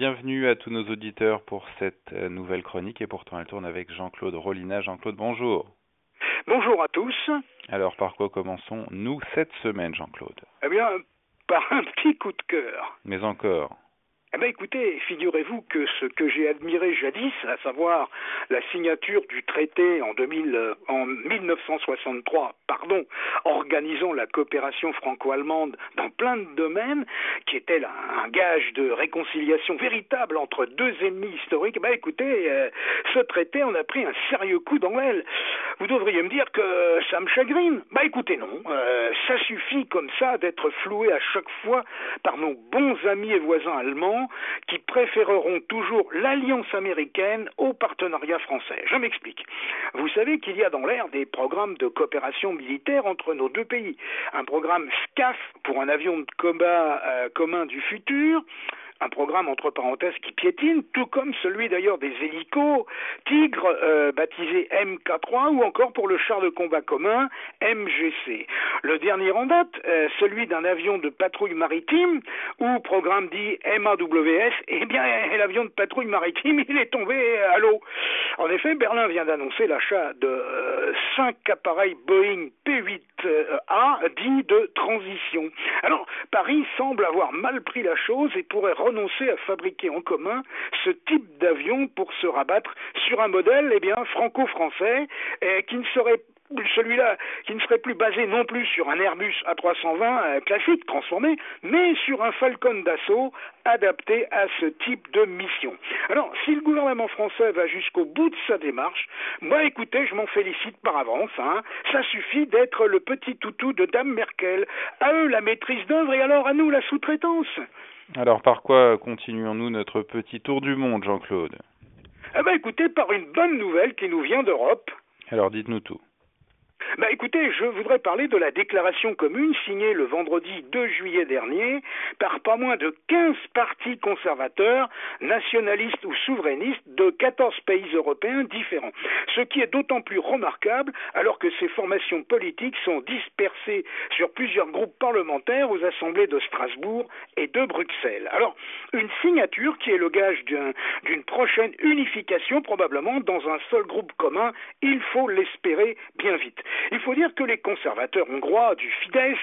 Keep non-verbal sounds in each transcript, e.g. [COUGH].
bienvenue à tous nos auditeurs pour cette euh, nouvelle chronique et pourtant elle tourne avec Jean-Claude Rollina. Jean-Claude, bonjour. Bonjour à tous. Alors par quoi commençons-nous cette semaine, Jean-Claude? Eh bien, par un petit coup de cœur. Mais encore eh bien, écoutez, figurez-vous que ce que j'ai admiré jadis, à savoir la signature du traité en, 2000, euh, 1963, pardon, organisant la coopération franco-allemande dans plein de domaines, qui était un gage de réconciliation véritable entre deux ennemis historiques, eh bien, écoutez, euh, ce traité en a pris un sérieux coup dans l'aile. Vous devriez me dire que ça me chagrine. Bah écoutez, non. Euh, ça suffit comme ça d'être floué à chaque fois par nos bons amis et voisins allemands qui préféreront toujours l'alliance américaine au partenariat français. Je m'explique. Vous savez qu'il y a dans l'air des programmes de coopération militaire entre nos deux pays. Un programme SCAF pour un avion de combat euh, commun du futur, un programme entre parenthèses qui piétine, tout comme celui d'ailleurs des hélicos Tigre euh, baptisé MK3 ou encore pour le char de combat commun MGC. Le dernier en date, euh, celui d'un avion de patrouille maritime ou programme dit MAWS, eh bien l'avion de patrouille maritime [LAUGHS] il est tombé à l'eau. En effet, Berlin vient d'annoncer l'achat de euh, cinq appareils Boeing P8A dits de transition. Alors Paris semble avoir mal pris la chose et pourrait renoncer à fabriquer en commun ce type d'avion pour se rabattre sur un modèle eh bien franco-français eh, qui ne serait celui-là qui ne serait plus basé non plus sur un Airbus A320 euh, classique transformé, mais sur un Falcon d'assaut adapté à ce type de mission. Alors, si le gouvernement français va jusqu'au bout de sa démarche, moi écoutez, je m'en félicite par avance, hein. ça suffit d'être le petit toutou de Dame Merkel. À eux la maîtrise d'œuvre et alors à nous la sous-traitance. Alors par quoi continuons-nous notre petit tour du monde, Jean-Claude? Eh ben écoutez, par une bonne nouvelle qui nous vient d'Europe. Alors dites-nous tout. Bah écoutez, je voudrais parler de la déclaration commune signée le vendredi 2 juillet dernier par pas moins de 15 partis conservateurs, nationalistes ou souverainistes de 14 pays européens différents. Ce qui est d'autant plus remarquable alors que ces formations politiques sont dispersées sur plusieurs groupes parlementaires aux assemblées de Strasbourg et de Bruxelles. Alors, une signature qui est le gage d'une prochaine unification probablement dans un seul groupe commun, il faut l'espérer bien vite. Il faut dire que les conservateurs hongrois du Fidesz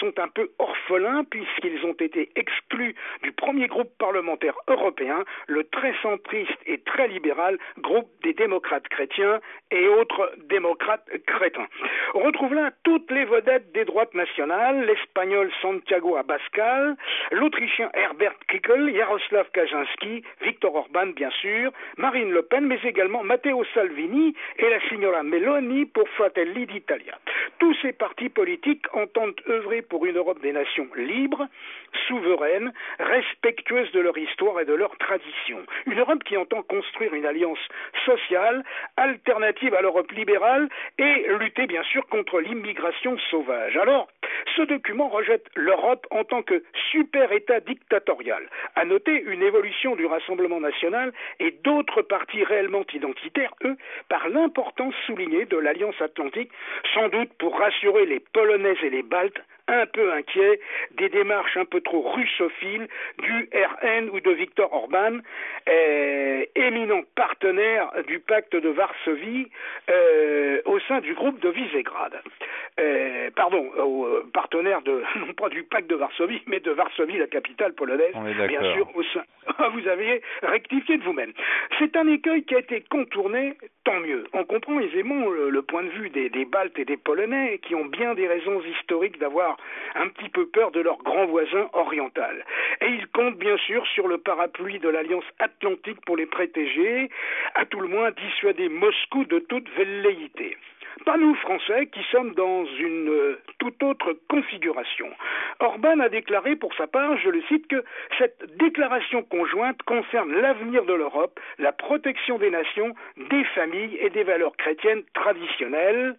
sont un peu orphelins puisqu'ils ont été exclus du premier groupe parlementaire européen, le très centriste et très libéral groupe des démocrates chrétiens et autres démocrates crétins. On retrouve là toutes les vedettes des droites nationales, l'espagnol Santiago Abascal, l'autrichien Herbert Kickel, Jaroslav Kaczynski, Viktor Orban bien sûr, Marine Le Pen, mais également Matteo Salvini et la signora Meloni pour Fratelli Tous ces partis politiques entendent œuvrer pour une Europe des nations libres, souveraines, respectueuses de leur histoire et de leurs traditions. Une Europe qui entend construire une alliance sociale, alternative à l'Europe libérale et lutter bien sûr contre l'immigration sauvage. Alors, ce document rejette l'Europe en tant que super-État dictatorial. À noter une évolution du Rassemblement national et d'autres partis réellement identitaires, eux, par l'importance soulignée de l'Alliance atlantique, sans doute pour rassurer les Polonais et les Baltes un peu inquiets des démarches un peu trop russophiles du RN ou de Viktor Orban, euh, éminent partenaire du pacte de Varsovie euh, au sein du groupe de Visegrad. Euh, pardon, partenaire de [LAUGHS] non pas du pacte de Varsovie, mais de Varsovie, la capitale polonaise, bien sûr, au sein. [LAUGHS] Vous aviez rectifié de vous-même. C'est un écueil qui a été contourné, tant mieux. On comprend aisément le, point de vue des, des Baltes et des Polonais qui ont bien des raisons historiques d'avoir un petit peu peur de leur grand voisin oriental. Et ils comptent bien sûr sur le parapluie de l'Alliance atlantique pour les protéger, à tout le moins dissuader Moscou de toute velléité. Pas nous, Français, qui sommes dans une euh, toute autre configuration. Orban a déclaré pour sa part, je le cite, que cette déclaration conjointe concerne l'avenir de l'Europe, la protection des nations, des familles et des valeurs chrétiennes traditionnelles,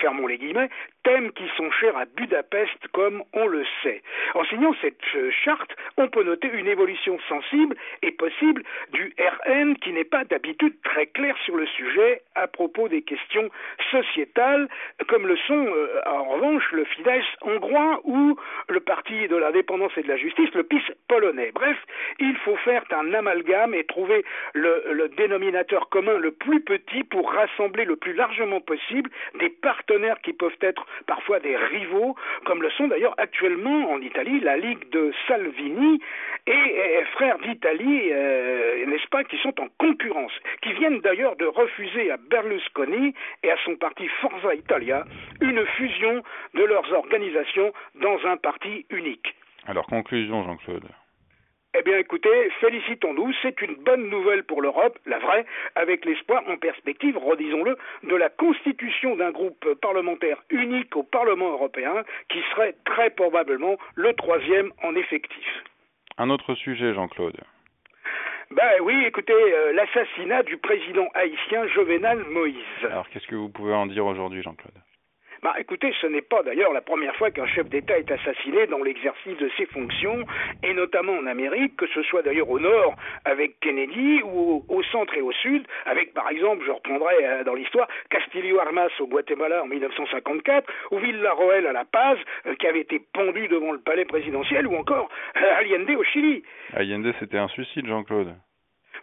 fermons les guillemets, thèmes qui sont chers à Budapest comme on le sait. En signant cette euh, charte, on peut noter une évolution sensible et possible du RN qui n'est pas d'habitude très clair sur le sujet à propos des questions sociétales, comme le sont euh, en revanche le Fidesz hongrois ou le Parti de l'indépendance et de la justice, le PIS polonais. Bref, il faut faire un amalgame et trouver le, le dénominateur commun le plus petit pour rassembler le plus largement possible des partenaires qui peuvent être parfois des rivaux, comme le sont d'ailleurs actuellement en Italie la Ligue de Salvini et, Frères d'Italie, euh, n'est-ce pas, qui sont en concurrence, qui viennent d'ailleurs de refuser à Berlusconi et à son parti Forza Italia une fusion de leurs organisations dans un parti unique. Alors, conclusion, Jean-Claude. Eh bien, écoutez, félicitons-nous, c'est une bonne nouvelle pour l'Europe, la vraie, avec l'espoir en perspective, redisons-le, de la constitution d'un groupe parlementaire unique au Parlement européen, qui serait très probablement le troisième en effectif. Un autre sujet, Jean-Claude. Ben oui, écoutez, euh, l'assassinat du président haïtien Jovenel Moïse. Alors, qu'est-ce que vous pouvez en dire aujourd'hui, Jean-Claude? Bah, écoutez, ce n'est pas d'ailleurs la première fois qu'un chef d'État est assassiné dans l'exercice de ses fonctions, et notamment en Amérique, que ce soit d'ailleurs au nord avec Kennedy ou au, centre et au sud, avec par exemple, je reprendrai euh, dans l'histoire, Castillo Armas au Guatemala en 1954, ou Villarroel à La Paz, euh, qui avait été pendu devant le palais présidentiel, ou encore euh, Allende au Chili. Allende, c'était un suicide, Jean-Claude.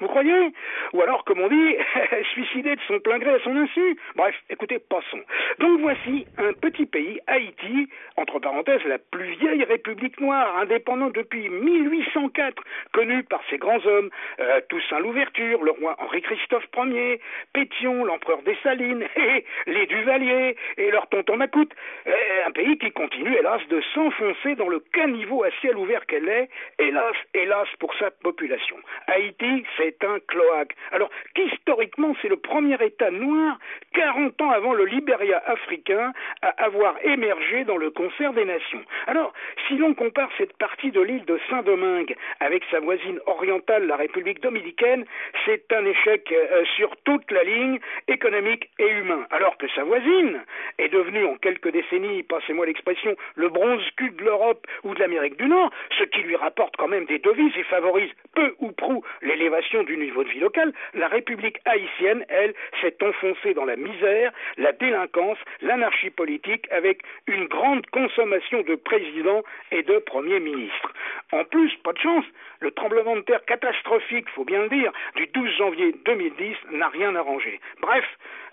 Vous croyez? Ou alors, comme on dit, [LAUGHS] suicider de son plein gré à son insu Bref, écoutez, passons. Donc voici un petit pays, Haïti, entre parenthèses, la plus vieille république noire, indépendante depuis 1804, connue par ses grands hommes, euh, Toussaint Louverture, le roi Henri-Christophe Ier, Pétion, l'empereur des Salines, [LAUGHS] et les Duvaliers, et leur tonton Macoute. Euh, un pays qui continue, hélas, de s'enfoncer dans le caniveau à ciel ouvert qu'elle est, hélas, hélas pour sa population. Haïti, c'est un cloaque. Alors qu'historiquement, c'est le premier État noir, 40 ans avant le Libéria africain, à avoir émergé dans le concert des nations. Alors, si l'on compare cette partie de l'île de Saint-Domingue avec sa voisine orientale, la République dominicaine, c'est un échec euh, sur toute la ligne économique et humain. Alors que sa voisine est devenue en quelques décennies, passez-moi l'expression, le bronze cul de l'Europe ou de l'Amérique du Nord, ce qui lui rapporte quand même des devises et favorise peu ou prou l'élévation du niveau de vie local, la République haïtienne, elle, s'est enfoncée dans la misère, la délinquance, l'anarchie politique, avec une grande consommation de présidents et de premiers ministres. En plus, pas de chance, le tremblement de terre catastrophique, faut bien le dire, du 12 janvier 2010 n'a rien arrangé. Bref,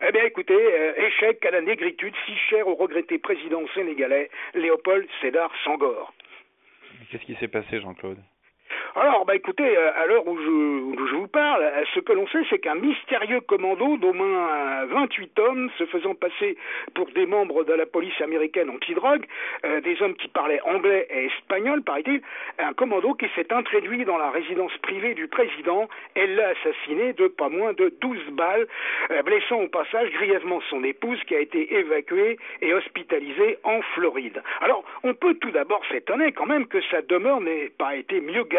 eh bien écoutez, euh, échec à la négritude si chère au regretté président sénégalais Léopold Sédar Sangor. Qu'est-ce qui s'est passé, Jean-Claude? Alors, bah écoutez, euh, à l'heure où je, vous parle, euh, ce que l'on sait, c'est qu'un mystérieux commando d'au moins 28 hommes se faisant passer pour des membres de la police américaine anti-drogue, euh, des hommes qui parlaient anglais et espagnol, paraît-il, un commando qui s'est introduit dans la résidence privée du président et l'a assassiné de pas moins de 12 balles, blessant au passage grièvement son épouse qui a été évacuée et hospitalisée en Floride. Alors, on peut tout d'abord s'étonner quand même que sa demeure n'ait pas été mieux gardée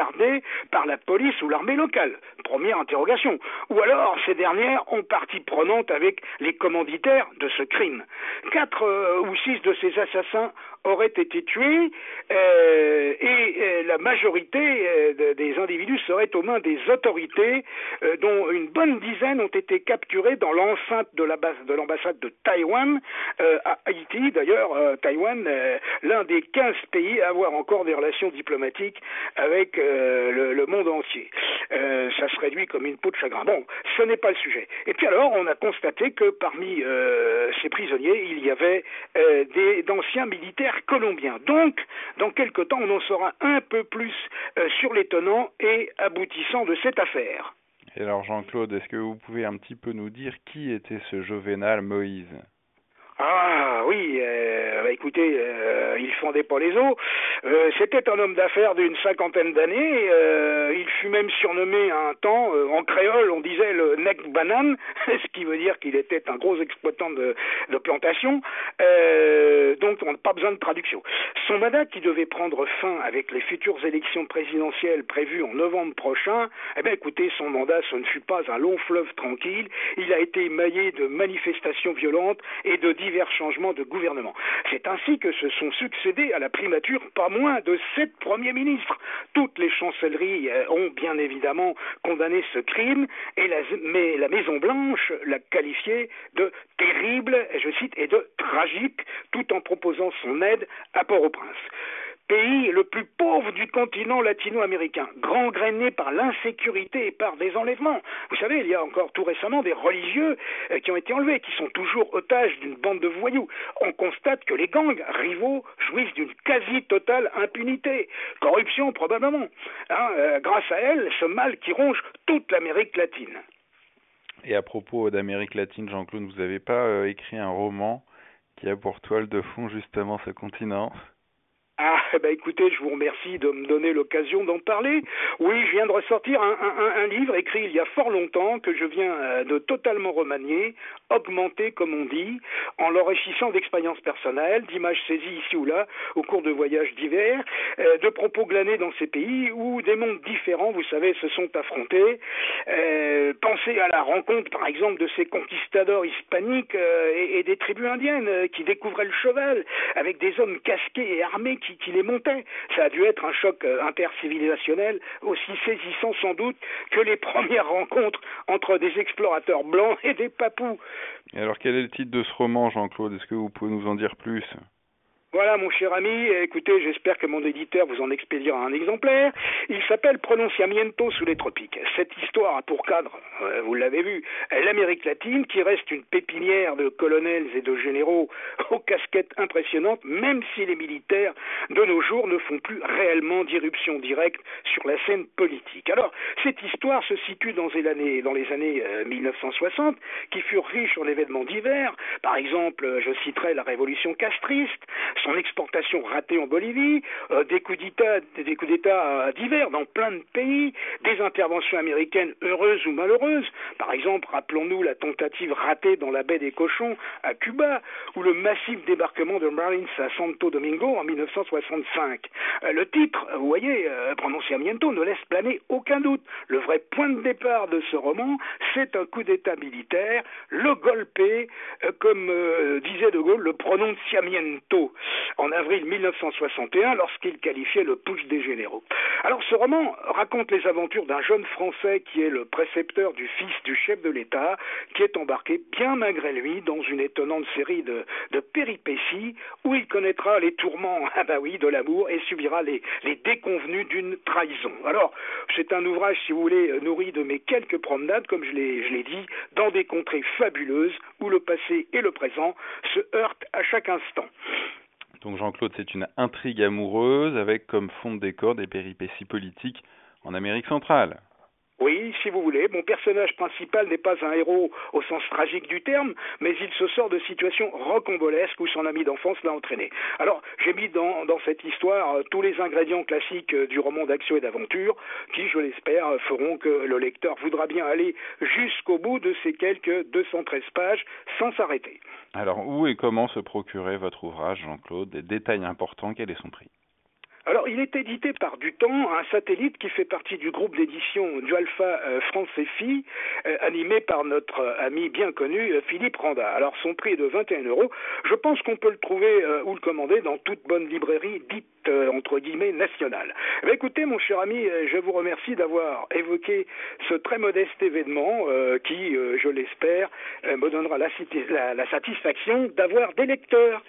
par la police ou l'armée locale Première interrogation. Ou alors ces dernières ont partie prenante avec les commanditaires de ce crime. Quatre euh, ou six de ces assassins auraient été tués euh, et euh, la majorité des individus seraient aux mains des autorités, dont une bonne dizaine ont été capturés dans l'enceinte de l'ambassade de, Taïwan à Haïti. D'ailleurs, Taïwan, l'un des 15 pays à avoir encore des relations diplomatiques avec le, monde entier. ça réduit comme une peau de chagrin. Bon, ce n'est pas le sujet. Et puis alors, on a constaté que parmi euh, ces prisonniers, il y avait euh, d'anciens militaires colombiens. Donc, dans quelque temps, on en saura un peu plus euh, sur les tenants et aboutissants de cette affaire. Et alors, Jean-Claude, est-ce que vous pouvez un petit peu nous dire qui était ce Jovenal Moïse? Ah oui, euh, bah, écoutez, euh, il fondait pas les eaux. Euh, C'était un homme d'affaires d'une cinquantaine d'années. Euh, il fut même surnommé à un temps, euh, en créole, on disait le neck banane, [LAUGHS] ce qui veut dire qu'il était un gros exploitant de, de plantation. donc, on n'a pas besoin de traduction. Son mandat, qui devait prendre fin avec les futures élections présidentielles prévues en novembre prochain, eh bien, écoutez, son mandat, ce ne fut pas un long fleuve tranquille. Il a été émaillé de manifestations violentes et de divers changements de gouvernement. C'est ainsi que se sont succédés à la primature pas moins de sept premiers ministres. Toutes les chancelleries euh, ont bien évidemment condamné ce crime, et la, mais la Maison Blanche l'a qualifié de terrible, je cite, et de tragique, tout en proposant son aide à Port-au-Prince pays le plus pauvre du continent latino-américain, gangréné par l'insécurité et par des enlèvements. Vous savez, il y a encore tout récemment des religieux euh, qui ont été enlevés, qui sont toujours otages d'une bande de voyous. On constate que les gangs rivaux jouissent d'une quasi-totale impunité. Corruption probablement. Hein, euh, grâce à elle, ce mal qui ronge toute l'Amérique latine. Et à propos d'Amérique latine, Jean-Claude, vous n'avez pas euh, écrit un roman qui a pour toile de fond justement ce continent? Ah, ben écoutez, je vous remercie de me donner l'occasion d'en parler. Oui, je viens de ressortir un, livre écrit il y a fort longtemps que je viens euh, de totalement remanier, augmenter comme on dit, en l'enrichissant d'expériences personnelles, d'images saisies ici ou là au cours de voyages divers, euh, de propos glanés dans ces pays où des mondes différents, vous savez, se sont affrontés. Euh, pensez à la rencontre, par exemple, de ces conquistadors hispaniques et, et, des tribus indiennes qui découvraient le cheval avec des hommes casqués et armés qui qui, les montait. Ça a dû être un choc euh, intercivilisationnel aussi saisissant sans doute que les [LAUGHS] premières rencontres entre des explorateurs blancs et des papous. Et alors quel est le titre de ce roman, Jean-Claude? Est-ce que vous pouvez nous en dire plus? Voilà, mon cher ami, écoutez, j'espère que mon éditeur vous en expédiera un exemplaire. Il s'appelle Prononciamiento sous les tropiques. Cette histoire a pour cadre, euh, vous l'avez vu, l'Amérique latine, qui reste une pépinière de colonels et de généraux [LAUGHS] aux casquettes impressionnantes, même si les militaires de nos jours ne font plus réellement d'irruption directe sur la scène politique. Alors, cette histoire se situe dans les années, dans les années euh, 1960, qui furent riches en événements divers. Par exemple, je citerai la révolution castriste, son exportation ratée en Bolivie, euh, des coups d'État, des coups d'État euh, divers dans plein de pays, des interventions américaines heureuses ou malheureuses. Par exemple, rappelons-nous la tentative ratée dans la baie des Cochons à Cuba, ou le massif débarquement de Marines à Santo Domingo en 1965. Euh, le titre, vous voyez, euh, Prononciamiento, ne laisse planer aucun doute. Le vrai point de départ de ce roman, c'est un coup d'État militaire, le golpe, comme disait De Gaulle, le prononciamiento en avril 1961 lorsqu'il qualifiait le push des généraux. Alors ce roman raconte les aventures d'un jeune Français qui est le précepteur du fils du chef de l'État, qui est embarqué bien malgré lui dans une étonnante série de, de péripéties où il connaîtra les tourments, [LAUGHS] ah bah oui, de l'amour et subira les, les déconvenus d'une trahison. Alors c'est un ouvrage, si vous voulez, nourri de mes quelques promenades, comme je l'ai dit, dans des contrées fabuleuses où le passé et le présent se heurtent à chaque instant. Donc Jean-Claude, c'est une intrigue amoureuse avec comme fond de décor des péripéties politiques en Amérique centrale. Oui, si vous voulez, mon personnage principal n'est pas un héros au sens tragique du terme, mais il se sort de situations rocambolesques où son ami d'enfance l'a entraîné. Alors, j'ai mis dans, cette histoire euh, tous les ingrédients classiques euh, du roman d'action et d'aventure, qui, je l'espère, feront que le lecteur voudra bien aller jusqu'au bout de ces quelques 213 pages sans s'arrêter. Alors, où et comment se procurer votre ouvrage, Jean-Claude? Des détails importants, quel est son prix? Alors, il est édité par Dutemps, un satellite qui fait partie du groupe d'édition du Alpha euh, France FI, euh, animé par notre euh, ami bien connu Philippe Randa. Alors, son prix est de 21 euros. Je pense qu'on peut le trouver ou le commander dans toute bonne librairie dite entre guillemets nationale. Mais écoutez, mon cher ami, je vous remercie d'avoir évoqué ce très modeste événement qui, je l'espère, me donnera la, la, la satisfaction d'avoir des lecteurs.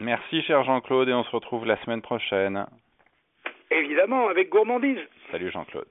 Merci, cher Jean-Claude, et on se retrouve la semaine prochaine. Évidemment, avec gourmandise. Salut Jean-Claude.